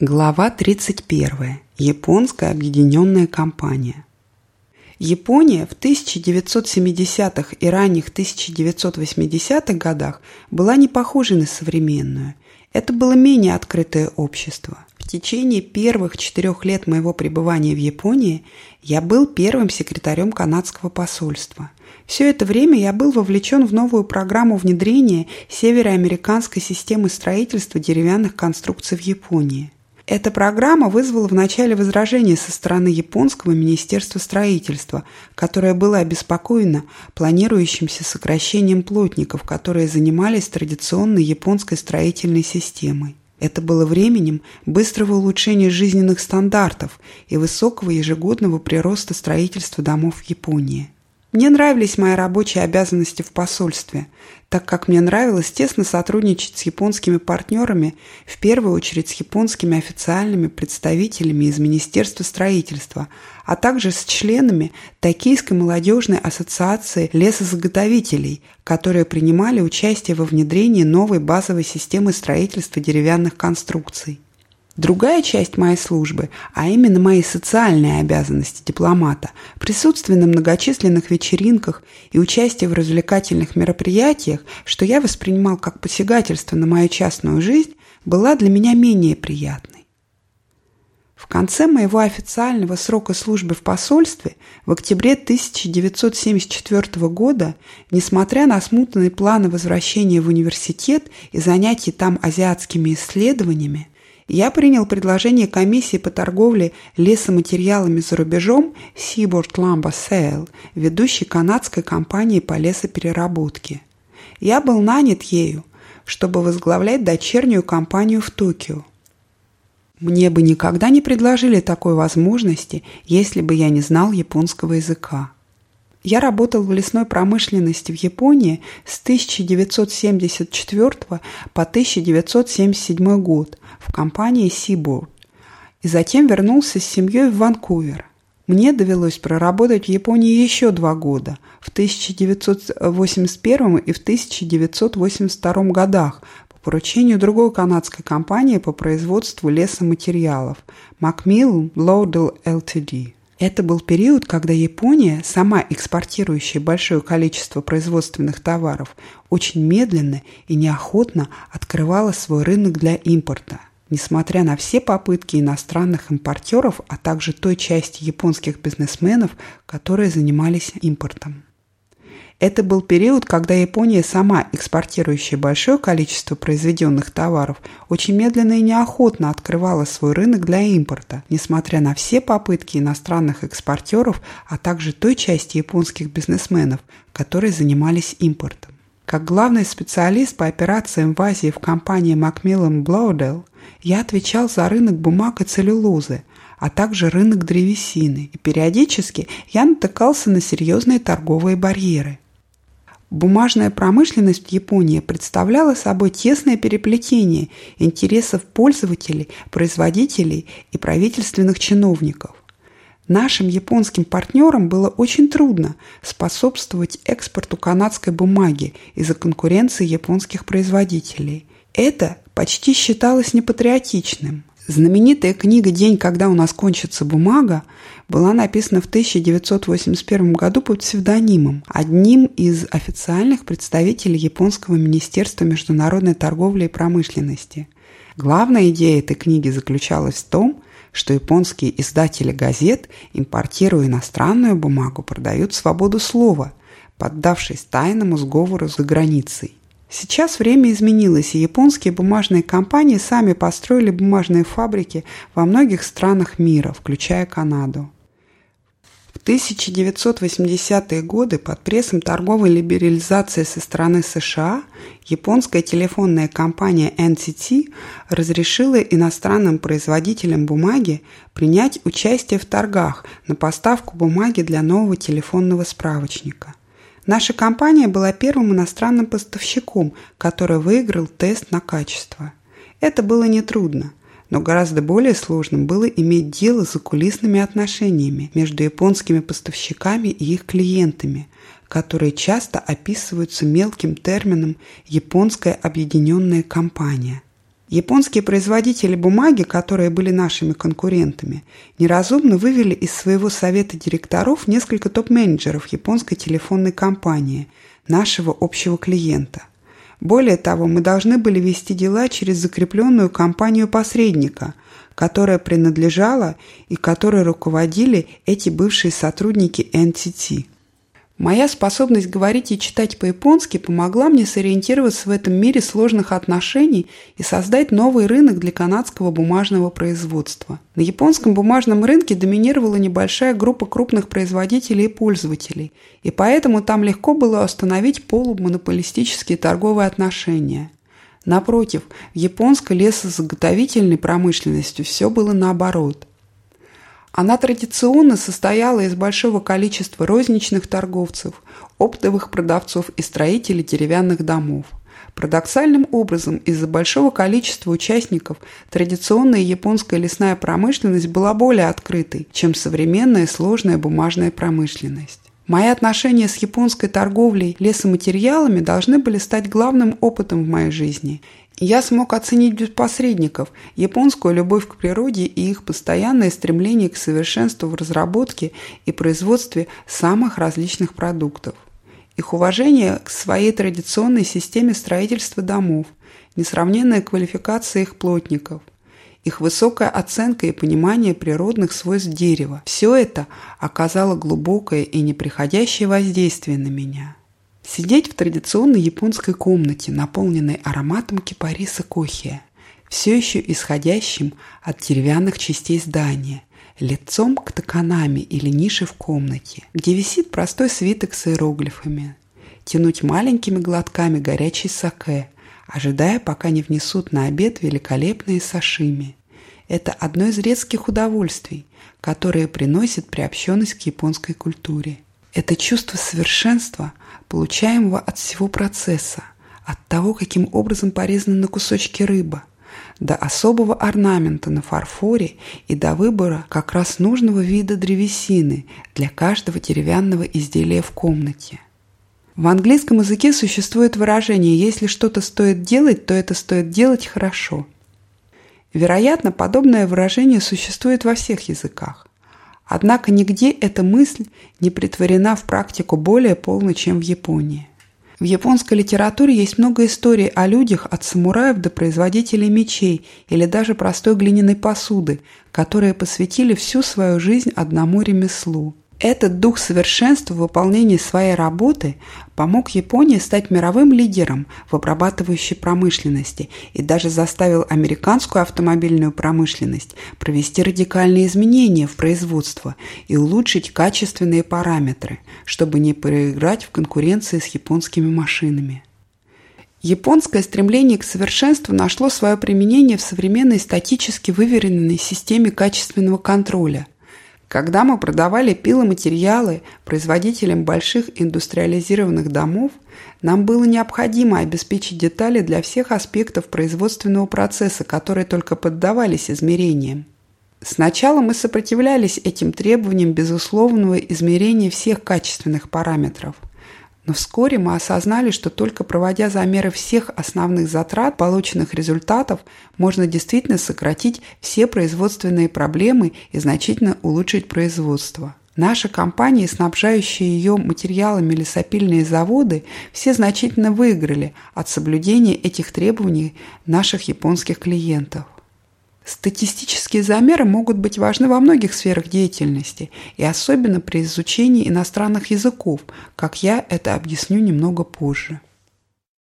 Глава 31. Японская объединенная компания. Япония в 1970-х и ранних 1980-х годах была не похожа на современную. Это было менее открытое общество. В течение первых четырех лет моего пребывания в Японии я был первым секретарем канадского посольства. Все это время я был вовлечен в новую программу внедрения североамериканской системы строительства деревянных конструкций в Японии – эта программа вызвала вначале возражение со стороны японского министерства строительства, которое было обеспокоено планирующимся сокращением плотников, которые занимались традиционной японской строительной системой. Это было временем быстрого улучшения жизненных стандартов и высокого ежегодного прироста строительства домов в Японии. Мне нравились мои рабочие обязанности в посольстве, так как мне нравилось тесно сотрудничать с японскими партнерами, в первую очередь с японскими официальными представителями из Министерства строительства, а также с членами Токийской молодежной ассоциации лесозаготовителей, которые принимали участие во внедрении новой базовой системы строительства деревянных конструкций. Другая часть моей службы, а именно мои социальные обязанности дипломата, присутствие на многочисленных вечеринках и участие в развлекательных мероприятиях, что я воспринимал как посягательство на мою частную жизнь, была для меня менее приятной. В конце моего официального срока службы в посольстве в октябре 1974 года, несмотря на смутные планы возвращения в университет и занятий там азиатскими исследованиями, я принял предложение комиссии по торговле лесоматериалами за рубежом Seaboard Lumber Sale, ведущей канадской компании по лесопереработке. Я был нанят ею, чтобы возглавлять дочернюю компанию в Токио. Мне бы никогда не предложили такой возможности, если бы я не знал японского языка. Я работал в лесной промышленности в Японии с 1974 по 1977 год в компании Seaboard и затем вернулся с семьей в Ванкувер. Мне довелось проработать в Японии еще два года, в 1981 и в 1982 годах по поручению другой канадской компании по производству лесоматериалов Macmillan Lowdell Ltd. Это был период, когда Япония, сама экспортирующая большое количество производственных товаров, очень медленно и неохотно открывала свой рынок для импорта. Несмотря на все попытки иностранных импортеров, а также той части японских бизнесменов, которые занимались импортом. Это был период, когда Япония сама, экспортирующая большое количество произведенных товаров, очень медленно и неохотно открывала свой рынок для импорта, несмотря на все попытки иностранных экспортеров, а также той части японских бизнесменов, которые занимались импортом. Как главный специалист по операциям в Азии в компании Macmillan Blowdell, я отвечал за рынок бумаг и целлюлозы, а также рынок древесины, и периодически я натыкался на серьезные торговые барьеры – Бумажная промышленность в Японии представляла собой тесное переплетение интересов пользователей, производителей и правительственных чиновников. Нашим японским партнерам было очень трудно способствовать экспорту канадской бумаги из-за конкуренции японских производителей. Это почти считалось непатриотичным. Знаменитая книга «День, когда у нас кончится бумага» была написана в 1981 году под псевдонимом, одним из официальных представителей Японского министерства международной торговли и промышленности. Главная идея этой книги заключалась в том, что японские издатели газет, импортируя иностранную бумагу, продают свободу слова, поддавшись тайному сговору за границей. Сейчас время изменилось, и японские бумажные компании сами построили бумажные фабрики во многих странах мира, включая Канаду. В 1980-е годы под прессом торговой либерализации со стороны США японская телефонная компания NTT разрешила иностранным производителям бумаги принять участие в торгах на поставку бумаги для нового телефонного справочника. Наша компания была первым иностранным поставщиком, который выиграл тест на качество. Это было нетрудно, но гораздо более сложным было иметь дело с закулисными отношениями между японскими поставщиками и их клиентами, которые часто описываются мелким термином «японская объединенная компания». Японские производители бумаги, которые были нашими конкурентами, неразумно вывели из своего совета директоров несколько топ-менеджеров японской телефонной компании, нашего общего клиента. Более того, мы должны были вести дела через закрепленную компанию посредника, которая принадлежала и которой руководили эти бывшие сотрудники NTT. Моя способность говорить и читать по-японски помогла мне сориентироваться в этом мире сложных отношений и создать новый рынок для канадского бумажного производства. На японском бумажном рынке доминировала небольшая группа крупных производителей и пользователей, и поэтому там легко было установить полумонополистические торговые отношения. Напротив, в японской лесозаготовительной промышленности все было наоборот. Она традиционно состояла из большого количества розничных торговцев, оптовых продавцов и строителей деревянных домов. Парадоксальным образом, из-за большого количества участников традиционная японская лесная промышленность была более открытой, чем современная сложная бумажная промышленность. Мои отношения с японской торговлей лесоматериалами должны были стать главным опытом в моей жизни, я смог оценить без посредников японскую любовь к природе и их постоянное стремление к совершенству в разработке и производстве самых различных продуктов. Их уважение к своей традиционной системе строительства домов, несравненная квалификация их плотников, их высокая оценка и понимание природных свойств дерева – все это оказало глубокое и неприходящее воздействие на меня – Сидеть в традиционной японской комнате, наполненной ароматом кипариса кохия, все еще исходящим от деревянных частей здания, лицом к токанами или нише в комнате, где висит простой свиток с иероглифами, тянуть маленькими глотками горячий саке, ожидая, пока не внесут на обед великолепные сашими. Это одно из редких удовольствий, которое приносит приобщенность к японской культуре. Это чувство совершенства – получаемого от всего процесса, от того, каким образом порезана на кусочки рыба, до особого орнамента на фарфоре и до выбора как раз нужного вида древесины для каждого деревянного изделия в комнате. В английском языке существует выражение «если что-то стоит делать, то это стоит делать хорошо». Вероятно, подобное выражение существует во всех языках. Однако нигде эта мысль не притворена в практику более полно, чем в Японии. В японской литературе есть много историй о людях от самураев до производителей мечей или даже простой глиняной посуды, которые посвятили всю свою жизнь одному ремеслу – этот дух совершенства в выполнении своей работы помог Японии стать мировым лидером в обрабатывающей промышленности и даже заставил американскую автомобильную промышленность провести радикальные изменения в производство и улучшить качественные параметры, чтобы не проиграть в конкуренции с японскими машинами. Японское стремление к совершенству нашло свое применение в современной статически выверенной системе качественного контроля – когда мы продавали пиломатериалы производителям больших индустриализированных домов, нам было необходимо обеспечить детали для всех аспектов производственного процесса, которые только поддавались измерениям. Сначала мы сопротивлялись этим требованиям безусловного измерения всех качественных параметров – но вскоре мы осознали, что только проводя замеры всех основных затрат, полученных результатов, можно действительно сократить все производственные проблемы и значительно улучшить производство. Наши компании, снабжающие ее материалами лесопильные заводы, все значительно выиграли от соблюдения этих требований наших японских клиентов. Статистические замеры могут быть важны во многих сферах деятельности, и особенно при изучении иностранных языков, как я это объясню немного позже.